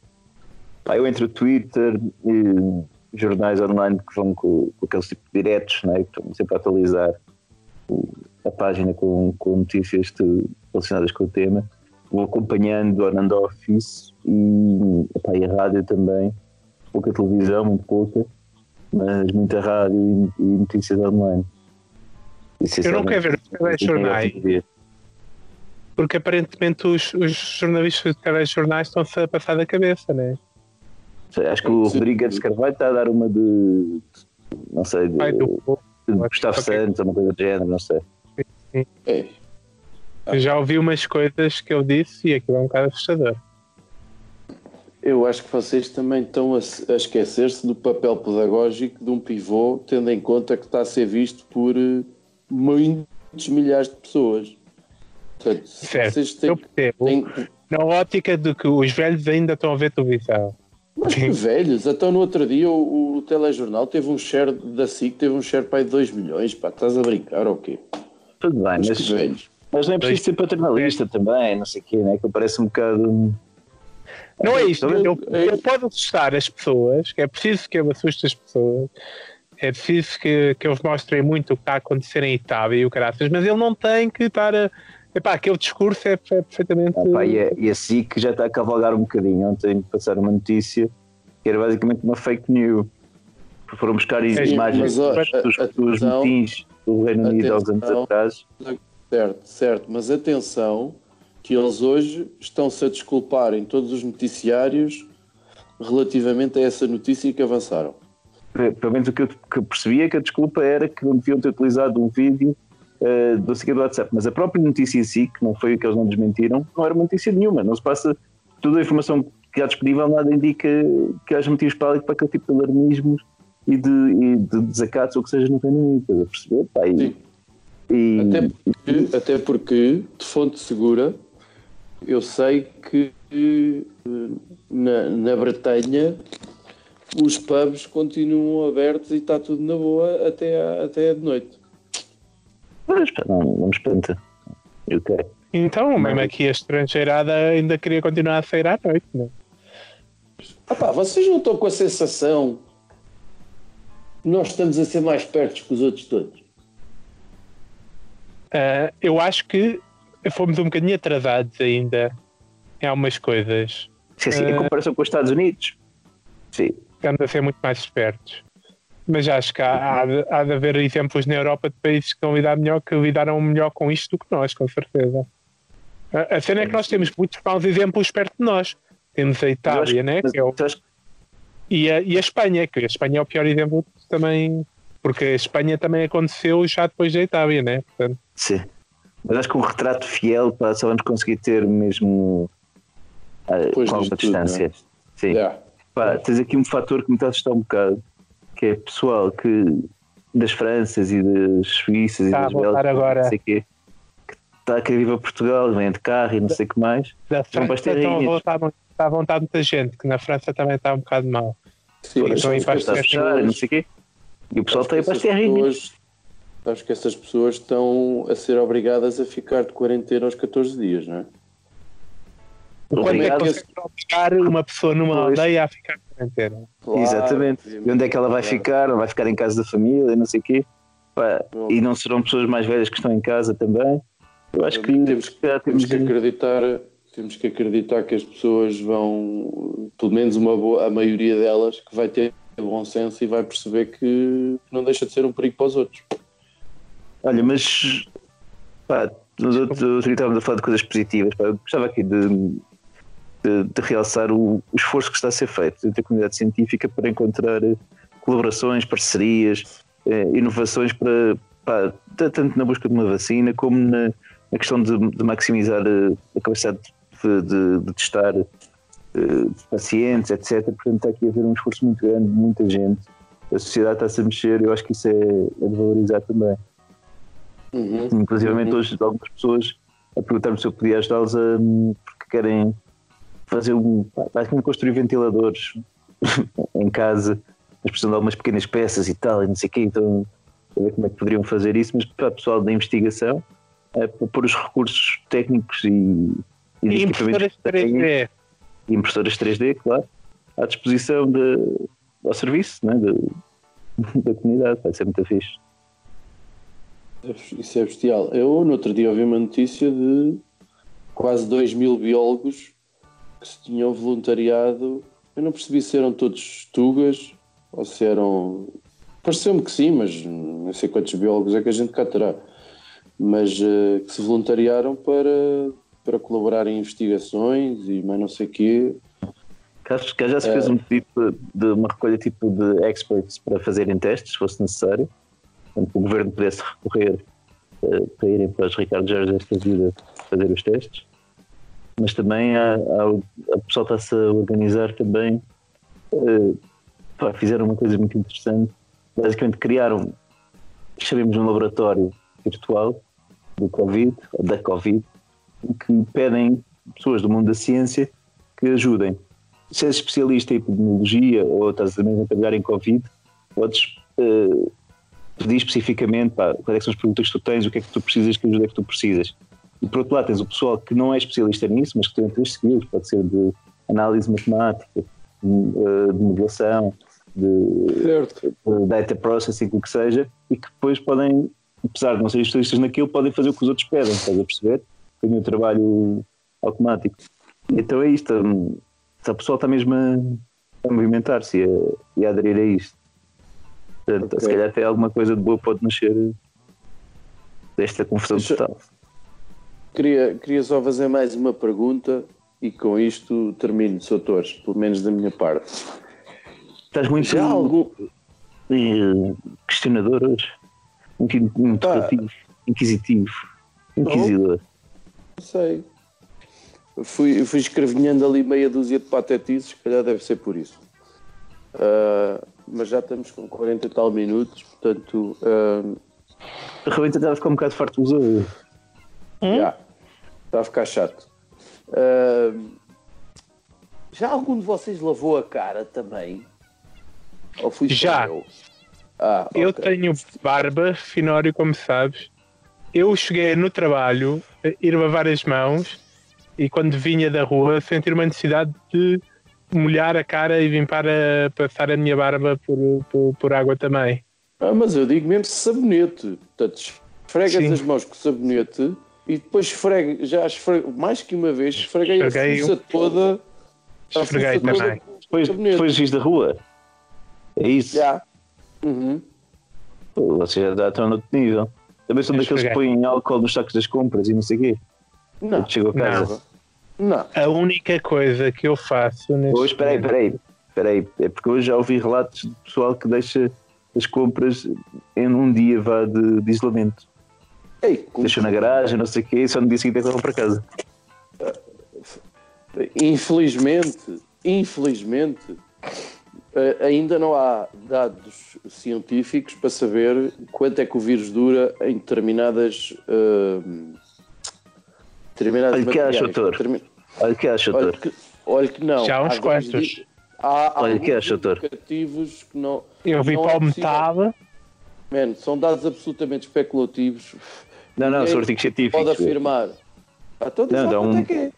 Pá, eu entre o Twitter e jornais online que vão com, com aqueles tipo de diretos, né? que estão sempre a atualizar o- a página com, com notícias relacionadas com o tema. Vou acompanhando on and off isso e, epá, e a rádio também. Pouca televisão, muito pouca, mas muita rádio e, e notícias online. Eu não quero ver os telejornais, telejornais. porque aparentemente os, os jornalistas de telejornais estão-se a passar da cabeça, né? Acho que o Sim. Rodrigues Carvalho está a dar uma de. Não sei, de, Pai do de Gustavo. Santos, ou uma coisa do género, não sei. É. Eu já ouvi umas coisas que eu disse e aquilo é um bocado assustador. Eu acho que vocês também estão a, a esquecer-se do papel pedagógico de um pivô, tendo em conta que está a ser visto por eh, muitos milhares de pessoas. Portanto, Certo, vocês têm, eu percebo. têm- Na ótica de que os velhos ainda estão a ver televisão. Mas que velhos, então no outro dia o, o telejornal teve um share da SIC, teve um share para aí de 2 milhões, pá, estás a brincar ou quê? Tudo bem, Mas mas, velhos. mas não é preciso ser paternalista também, não sei o quê, né? Que eu parece um bocado. Não é isto. Eu, é- eu posso assustar as pessoas, é preciso que eu assuste as pessoas, é preciso que, que eles mostrem muito o que está a acontecer em Itália e o caraças, mas ele não tem que estar a. Epá, aquele discurso é, é perfeitamente. Ah, pá, e, é, e a SIC já está a cavalgar um bocadinho. Ontem passaram uma notícia que era basicamente uma fake news. Foram buscar Sim, imagens mas, dos, dos, dos motins do Reino Unido uns anos atrás. Certo, certo, mas atenção que eles hoje estão-se a desculpar em todos os noticiários relativamente a essa notícia que avançaram. Pelo menos o que eu, que percebi é que a desculpa era que não deviam ter utilizado o vídeo uh, do seguinte do WhatsApp, mas a própria notícia em si, que não foi o que eles não desmentiram, não era uma notícia nenhuma. Não se passa toda a informação que há disponível, nada indica que haja motivos para, para aquele tipo de alarmismos e de, e de desacatos ou que seja no Reino Unido. Estás a perceber? Pá, e, Sim. e- Até porque, até porque, de fonte segura, eu sei que eh, na, na Bretanha os pubs continuam abertos e está tudo na boa até, à- até de noite. Mas, pá, não, não me espanta. Ok. Então, mesmo aqui a estrangeirada ainda queria continuar a sair à noite, né? Ah pá, vocês não estão com a sensação que nós estamos a ser mais perto que os outros todos? Ah, eu acho que fomos um bocadinho atrasados ainda em algumas coisas. Sim, sim, em Eh. comparação com os Estados Unidos. Sim. Estamos a ser muito mais espertos. Mas acho que há, há, de, há de haver exemplos na Europa de países que estão a lidar melhor, que lidaram melhor com isto do que nós, com certeza. A, a cena é que nós temos muitos maus exemplos perto de nós. Temos a Itália, né? Que é o- e, a, e a Espanha, que a Espanha é o pior exemplo também, porque a Espanha também aconteceu já depois da Itália, né? Portanto, Sim. Mas acho que um retrato fiel pá, só vamos conseguir ter mesmo Depois com alguma disto tudo, é? distância. Sim. Yeah. Pá, tens aqui um fator que me está a assustar um bocado, que é pessoal que das Franças e das Suíças e a das Bélgicas, agora. não sei quê, que está a querer vir para Portugal, vem de carro e não sei o que mais. da São França bastante estão a voltar, está a vontade muita gente, que na França também está um bocado mal. Sim, Então, mas aí sabes vai que Está a essas ser fechar e não sei o quê. E o pessoal está aí para as terrinhas. Sabes que essas pessoas estão a ser obrigadas a ficar de quarentena aos 14 dias, não é? Quando é que obrigar uma pessoa numa Pois. aldeia a ficar quarentena? Claro, Exatamente. E onde é que ela vai ficar? Ela vai ficar em casa da família, não sei o quê. Pá, e não serão pessoas mais velhas que estão em casa também. Eu acho que temos, já temos que acreditar temos que acreditar que as pessoas vão pelo menos uma boa a maioria delas que vai ter bom senso e vai perceber que não deixa de ser um perigo para os outros Olha, mas pá, nos outros estávamos a falar de coisas positivas. Pá, eu gostava aqui de, de, de realçar o, o esforço que está a ser feito entre a comunidade científica para encontrar eh, colaborações, parcerias, eh, inovações para, t- tanto na busca de uma vacina como na, na questão de, de maximizar eh, a capacidade de, de- de testar eh, pacientes, etc. Portanto, está aqui a haver um esforço muito grande de muita gente. A sociedade está-se a mexer, eu acho que isso é, é de valorizar também. Uhum. Inclusive, Uhum. hoje, algumas pessoas a perguntar-me se eu podia ajudá-los a, porque querem fazer um. pá, Basicamente, construir ventiladores em casa, mas precisam de algumas pequenas peças e tal, e não sei o quê. Então, a ver como é que poderiam fazer isso, mas para o pessoal da investigação, é, pôr os recursos técnicos e, e, E equipamentos impressoras que têm, 3D. e impressoras 3D, claro, à disposição de, ao serviço né, de- da comunidade. Vai ser muito fixe. isso é bestial eu no outro dia ouvi uma notícia de quase 2 mil biólogos que se tinham voluntariado eu não percebi se eram todos tugas ou se eram pareceu-me que sim mas não sei quantos biólogos é que a gente cá terá mas eh, que se voluntariaram para, para colaborar em investigações e mais não sei o quê. Acho que já se fez um tipo de uma recolha tipo de experts para fazerem testes, se fosse necessário. Portanto, o governo pudesse recorrer eh, para irem para os Ricardo Jorge desta vida fazer os testes. Mas também há, há, a pessoal está-se a organizar também. eh, pá, fizeram uma coisa muito interessante. Basicamente criaram, chamemos um laboratório virtual do Covid, da Covid, que pedem pessoas do mundo da ciência que ajudem se és especialista em epidemiologia ou estás mesmo a trabalhar em Covid, podes eh, pedir especificamente pá, quais é são as perguntas que tu tens, o que é que tu precisas, que ajuda é que tu precisas. E por outro lado, tens o pessoal que não é especialista nisso, mas que tem outras skills, pode ser de análise matemática, de, eh, de modelação, de, Certo. de data processing, o que seja, e que depois podem, apesar de não serem especialistas naquilo, podem fazer o que os outros pedem, estás a perceber? Tem o trabalho automático. Então é isto. hum, O pessoal está mesmo a, a movimentar-se e a, e a aderir a isto. Portanto, Ok. Se calhar até alguma coisa de boa pode nascer desta confusão Deixa- total. Queria, queria só fazer mais uma pergunta e com isto termino, Sr. Torres, pelo menos da minha parte. Estás muito Já algum. eh, questionador hoje. Inqui- Interrogativo. Inquisitivo. Inquisidor. Não sei. Fui, fui escrevinhando ali meia dúzia de patetices, se calhar deve ser por isso. Ah, mas já estamos com 40 e tal minutos, portanto, ah, Realmente estava a ficar um bocado farto dos olhos. Já está a ficar chato. Ah, já algum de vocês lavou a cara também? Ou fui Já. eu? Ah, Eu ok. tenho barba, Finório, como sabes. Eu cheguei no trabalho, a ir lavar as mãos e quando vinha da rua sentir uma necessidade de molhar a cara e vir para passar a minha barba por, por, por água também. Ah, mas eu digo mesmo sabonete. Portanto, esfregas Sim. as mãos com sabonete e depois esfrega, já esfrego, mais que uma vez, esfreguei a Esfreguei fuça toda. a Esfreguei fuça toda também. com Depois, sabonete. depois vis da rua. É isso. Já. Uhum. Pô, Vocês já estão no outro nível. Também são Eu daqueles que esfreguei. põem álcool nos sacos das compras e não sei o quê. Não. Quando a casa. Não. A única coisa que eu faço neste Hoje, espera aí, espera aí, espera aí. É porque hoje já ouvi relatos de pessoal que deixa as compras em um dia vá de, de isolamento. Ei, como- Deixou na garagem, não sei o quê, e só no dia seguinte é que vão para casa. Infelizmente, infelizmente, ainda não há dados científicos para saber quanto é que o vírus dura em determinadas. eh, determinadas Olha, que acha, doutor? Determin- Olha que acha, Olha doutor. que, olha que não. Já há uns Há quantos. Há, há Olha que alguns acha, doutor? que não. Eu vi não para é o possível. metal, Man, são dados absolutamente especulativos. Não, não, são artigos científicos. Pode afirmar. Ah, então diz Não, lá dá quanto um- é que é.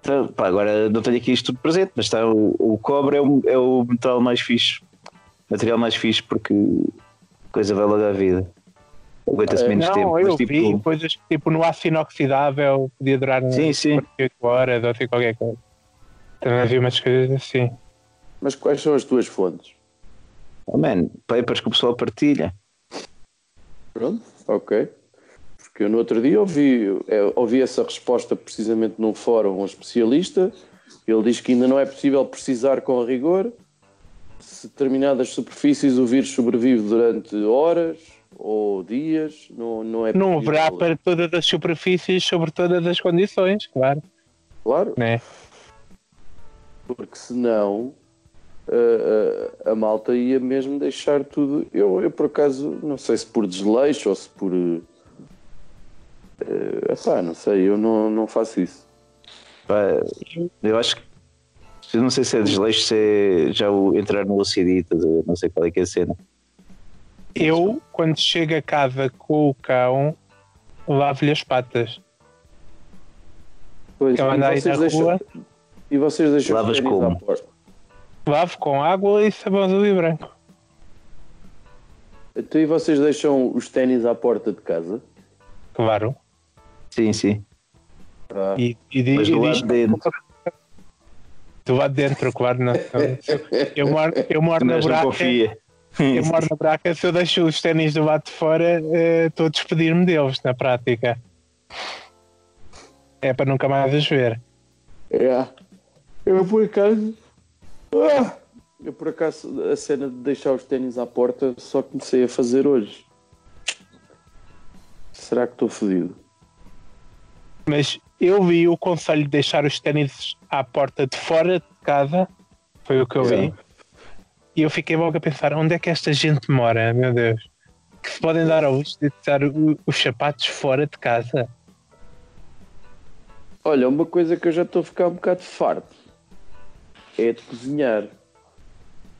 Então, pá, agora não tenho aqui isto tudo presente, mas está, o, o cobre é o, é o metal mais fixe. Material mais fixe porque a coisa vai logo à vida. Aguenta-se É, menos não, tempo. eu mas, tipo, vi coisas tipo no aço inoxidável podia durar Sim, sim. 48 horas ou assim qualquer coisa. Também vi umas coisas assim. Mas quais são as tuas fontes? oh, man, papers que o pessoal partilha. Pronto, ok. Eu no outro dia ouvi, eu ouvi essa resposta precisamente num fórum um especialista. Ele diz que ainda não é possível precisar com rigor se determinadas superfícies o vírus sobrevive durante horas ou dias. Não, não é Não haverá para todas as superfícies sobre todas as condições, claro. Claro, Né? porque senão a, a- a malta ia mesmo deixar tudo. Eu, eu, por acaso, não sei se por desleixo ou se por. Uh, epá, não sei, eu não, não faço isso. Pá, eu acho que. Eu não sei se é desleixo, se é já o entrar no OCD, não sei qual é que é a cena. Eu, quando chego a casa com o cão, lavo-lhe as patas. Pois, Eu e aí na deixam- rua. E vocês deixam Lavas os ténis como? à porta. Lavo com água e sabão azul e branco. Então, e vocês deixam os ténis à porta de casa? Claro. Sim, sim. Ah, E, e, Mas e do lado diz- de dentro. Do lado de dentro, claro. Não. Eu moro, eu moro na confia. Eu moro na buraca. Se eu deixo os ténis do lado de fora, eh, estou a despedir-me deles, na prática. É para nunca mais os ver. é. Eu por acaso. Ah! Eu por acaso a cena de deixar os ténis à porta só comecei a fazer hoje. Será que estou fodido? Mas eu vi o conselho de deixar os ténis à porta de fora de casa. Foi o que eu vi. E eu fiquei logo a pensar: onde é que esta gente mora, meu Deus? Que se podem dar ao luxo de deixar os sapatos fora de casa. Olha, uma coisa que eu já estou a ficar um bocado farto é de cozinhar.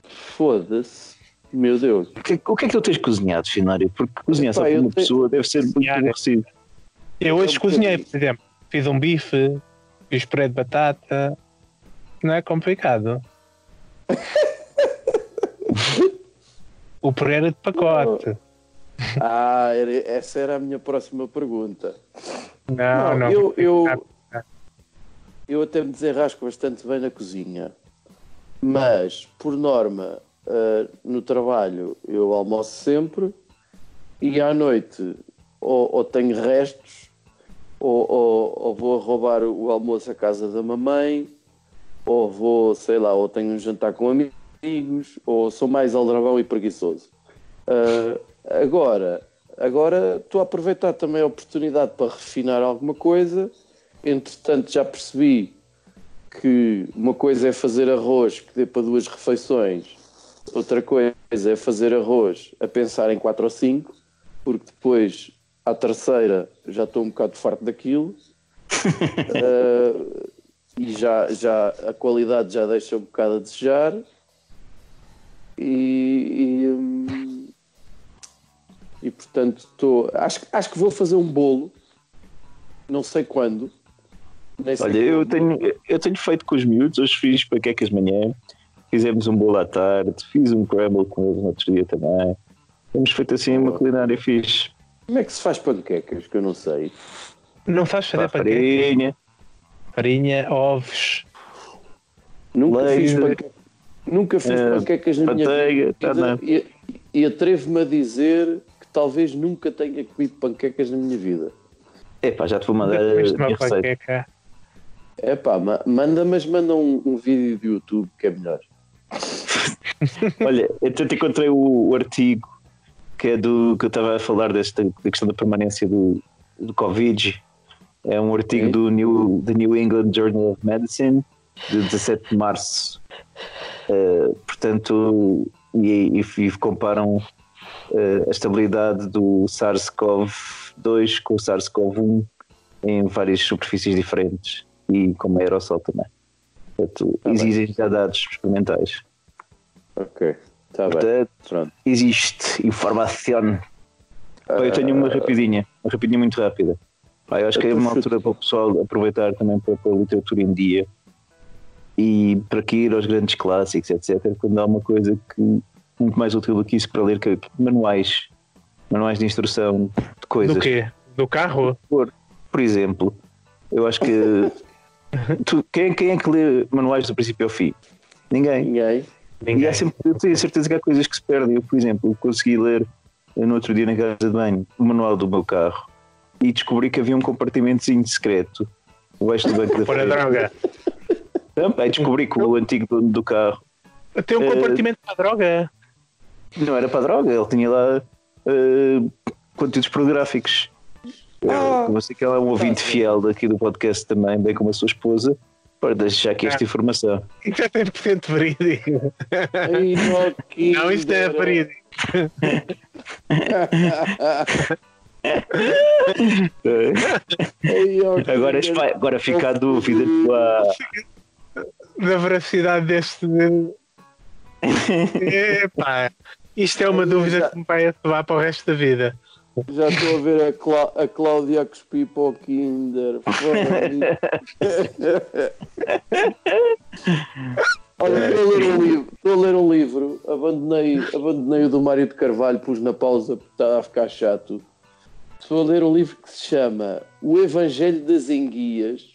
Foda-se. Meu Deus. O que, o que é que tu tens cozinhado, Finário? Porque cozinhar só para eu uma tenho- pessoa deve ser muito né? Eu hoje um cozinhei, por exemplo, fiz um bife, fiz puré de batata. Não é complicado. o puré era de pacote. Ah, era- essa era a minha próxima pergunta. Não, Não, não. eu, eu, eu até me desenrasco bastante bem na cozinha, mas por norma ah, no trabalho eu almoço sempre e à noite ou, ou tenho restos ou, ou, ou vou roubar o almoço à casa da mamãe, ou vou, sei lá, ou tenho um jantar com amigos, ou sou mais aldrabão e preguiçoso. Uh, agora, agora estou a aproveitar também a oportunidade para refinar alguma coisa. Entretanto, já percebi que uma coisa é fazer arroz que dê para duas refeições, outra coisa é fazer arroz a pensar em quatro ou cinco, porque depois à terceira já estou um bocado farto daquilo. Uh, e já, já a qualidade já deixa um bocado a desejar. E, e, hum, e portanto estou acho, acho que vou fazer um bolo. Não sei quando. Olha, eu tenho, eu tenho feito com os miúdos, hoje fiz paquecas de manhã, fizemos um bolo à tarde, fiz um crumble com eles no outro dia também. Temos feito assim uma culinária fixe. Como é que se faz panquecas? Que eu não sei. Não sabes fazer panquecas? Farinha. Farinha, ovos. Nunca Leite. fiz, panque... Nunca fiz Eh, panquecas na minha vida. tá e, e atrevo-me a dizer que talvez nunca tenha comido panquecas na minha vida. Epá, já te vou mandar a uma minha receita. panqueca. É pá, ma- manda, mas manda um, um vídeo do YouTube que é melhor. Olha, eu tanto encontrei o, o artigo que é do que eu estava a falar desta da questão da permanência do, do Covid. É um artigo Ok. do New, The New England Journal of Medicine de 17 de março. Eh, portanto, e, e- e comparam eh, a estabilidade do SARS-CoV-2 com o SARS-CoV-1 em várias superfícies diferentes e como aerossol também. Portanto, Tá existem já dados experimentais. Ok, bem. Portanto, Pronto. existe informação. Pá, eu tenho uma rapidinha, uma rapidinha muito rápida. Pá, eu acho que é uma Então, altura para o pessoal aproveitar também para pôr a literatura em dia e para que ir aos grandes clássicos, etc. Quando há uma coisa que muito mais útil do que isso para ler que manuais, manuais de instrução de coisas. Do quê? Do carro? Por, por exemplo, eu acho que tu- quem, quem é que lê manuais do princípio ao fim? Ninguém. Ninguém. E Ninguém. há sempre, eu tenho certeza que há coisas que se perdem. Eu, por exemplo, consegui ler eh, no outro dia na casa de banho o manual do meu carro e descobri que havia um compartimentozinho secreto debaixo do banco da Pôr a frente. droga. Também descobri que o antigo dono do carro Tem um Eh, compartimento para a droga. não era para droga, ele tinha lá eh, conteúdos pornográficos. Ah. Eu sei que ela é um ouvinte fiel daqui do podcast também, bem como a sua esposa, para deixar aqui esta informação. Isso é 100% verídico. Ai, Joaquim, Não, isto é verídico. Agora, agora fica a dúvida tua. Da veracidade deste. Epá, isto é uma dúvida que me vai atuar para o resto da vida. Já estou a ver a, Clá- a Cláudia a cuspir para o Kinder. Olha, estou a ler um livro, estou a ler um livro, abandonei, abandonei o do Mário de Carvalho, pus na pausa porque estava a ficar chato. Estou a ler um livro que se chama O Evangelho das Enguias.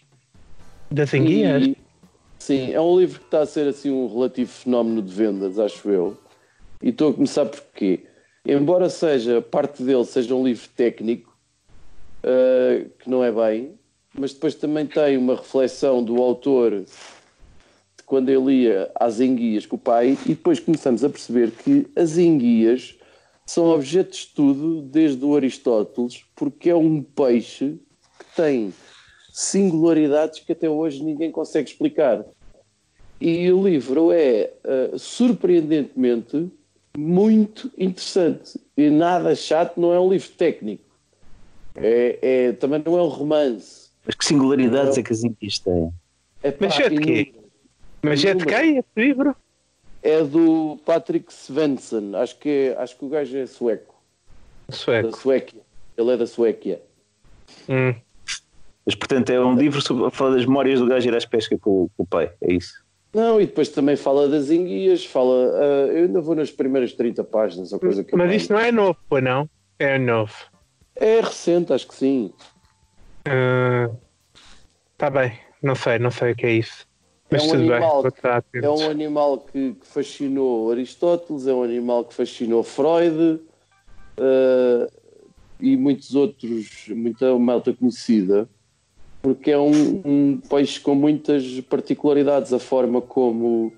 Das enguias? E- sim, é um livro que está a ser assim um relativo fenómeno de vendas, acho eu. E estou a começar porquê? Embora seja parte dele seja um livro técnico, ah, que não é bem, mas depois também tem uma reflexão do autor de quando ele ia às enguias com o pai, e depois começamos a perceber que as enguias são objeto de estudo desde o Aristóteles, porque é um peixe que tem singularidades que até hoje ninguém consegue explicar. E o livro é, ah, surpreendentemente, muito interessante. E nada chato, não é um livro técnico. É, é- também não é um romance. Mas que singularidades é que as Inquis têm? É, Mas pá, é de quê? inúmeras. Mas é de quem esse livro? É do Patrick Svensson. Acho que, é, acho que o gajo é sueco. Da Sueco. Suéquia. Ele é da Suéquia. Hum. Mas, portanto, é um livro sobre fala das memórias do gajo ir às pescas com, com o pai, é isso. Não, e depois também fala das enguias, fala. ah, eu ainda vou nas primeiras 30 páginas, ou coisa que Mas isto não é novo, pois não? É novo. É recente, acho que sim. Está bem, não sei, não sei o que é isso. Mas É um tudo animal. bem. É um animal que, que fascinou Aristóteles, é um animal que fascinou Freud ah, e muitos outros, muita malta conhecida. Porque é um, um peixe com muitas particularidades. A forma como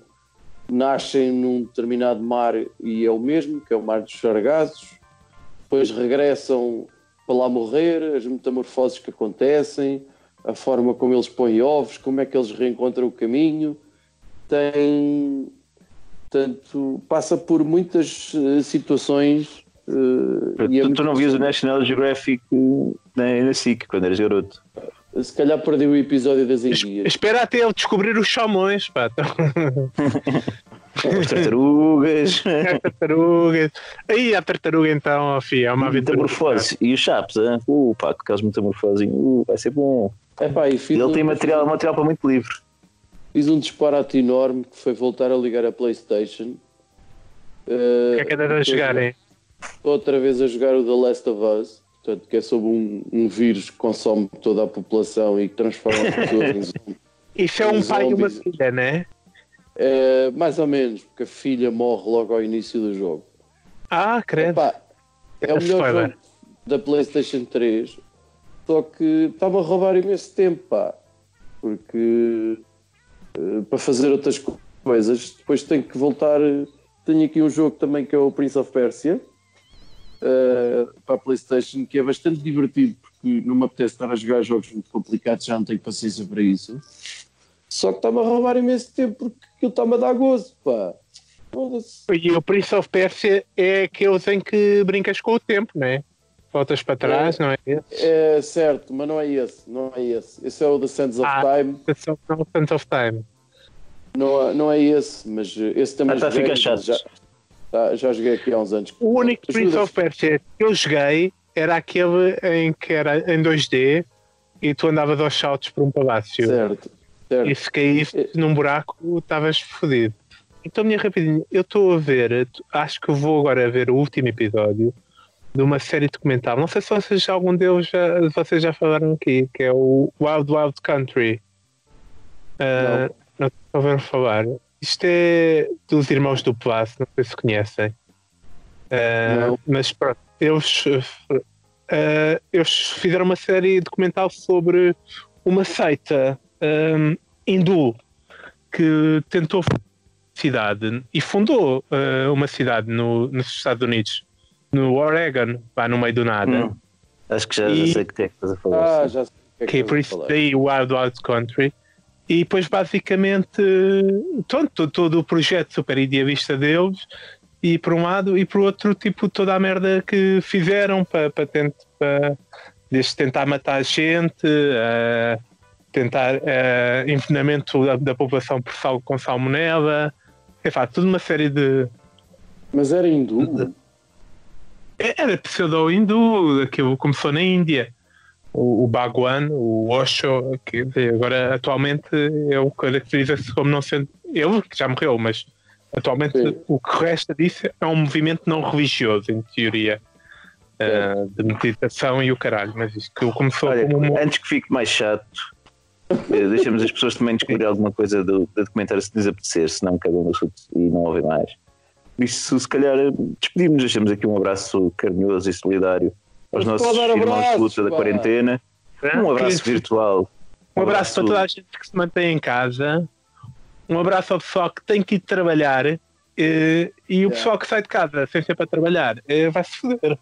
nascem num determinado mar e é o mesmo, que é o mar dos sargassos, depois regressam para lá morrer, as metamorfoses que acontecem, a forma como eles põem ovos, como é que eles reencontram o caminho, tem portanto, passa por muitas uh, situações. Uh, tu, é tu não vias o National Geographic na, na SIC quando eras garoto? Se calhar perdi o episódio das enguias. Espera até ele descobrir os chamões, pá. As tartarugas. As tartarugas. Aí a tartaruga então, ó, filho, é uma aventura. Metamorfose. E os chapos, hein? uh, pá, aqueles metamorfoses, uh, vai ser bom. É, pá, e ele um... tem material, material para muito livre. Fiz um disparate enorme que foi voltar a ligar a Playstation. O que é que andas a jogar, hein? Outra vez a jogar o The Last of Us, portanto, que é sobre um, um vírus que consome toda a população e que transforma as pessoas em zombies. Isso é um pai e uma filha, não é? Mais ou menos, porque a filha morre logo ao início do jogo. Ah, credo. Epá, é o melhor jogo da PlayStation 3, só que estava a roubar imenso tempo, pá. Porque uh, para fazer outras coisas, depois tenho que voltar. Tenho aqui um jogo também que é o Prince of Persia uh, para a PlayStation, que é bastante divertido, porque não me apetece estar a jogar jogos muito complicados, já não tenho paciência para isso. Só que está-me a roubar imenso tempo porque aquilo está-me a dar gozo, pá. E o Prince of Persia é aquele em que brincas com o tempo, não é? Voltas para trás, é, não é esse? É certo, mas não é esse, não é esse. Esse é o The Sands of ah, Time. The Sands of Time. Não, não é esse, mas esse também ah, tá, fica chato. Já, tá, já joguei aqui há uns anos. O único Prince of Persia que eu joguei era aquele em que era em 2D e tu andavas aos saltos por um palácio. Certo. Certo. E se caísse é. num buraco, estavas fodido. Então, minha rapidinho, eu estou a ver, acho que vou agora ver o último episódio de uma série documental. Não sei se vocês algum deles já, vocês já falaram aqui, que é o Wild Wild Country. Uh, não estou a ver falar. Isto é dos irmãos do Plus, não sei se conhecem. Uh, mas pronto, eles, uh, eles fizeram uma série documental sobre uma seita um, hindu que tentou cidade e fundou uh, uma cidade no, nos Estados Unidos, no Oregon, pá, no meio do nada. Hum. Acho que já, e, já sei que é que estás a falar. Ah, já sei que, é que, que por isso daí o Wild Wild Country. E depois, basicamente, todo, todo o projeto super idealista deles, e por um lado, e por outro, tipo, toda a merda que fizeram para, para, para desde tentar matar gente, uh, tentar uh, envenenamento da, da, população por sal, com salmonela, enfim, toda uma série de. Mas era hindu? Era pseudo-hindu, aquilo começou na Índia. O, o Bhagwan, o Osho, que agora atualmente é o caracteriza-se como não sendo. Ele que já morreu, mas atualmente Sim. o que resta disso é um movimento não religioso, em teoria. Uh, de meditação e o caralho, mas isto que começou Olha, como Antes que fique mais chato, eh, deixamos as pessoas também descobrir alguma coisa do, do documentário se desaparecer, senão cagam no chute e não ouvem mais. Por isso, se calhar, despedimos, deixamos aqui um abraço carinhoso e solidário aos nossos irmãos de luta da quarentena. Um abraço virtual. Um abraço para toda a gente que se mantém em casa. Um abraço ao pessoal que tem que ir trabalhar. E, eh, e o pessoal que sai de casa sem ser para trabalhar eh, vai se foder.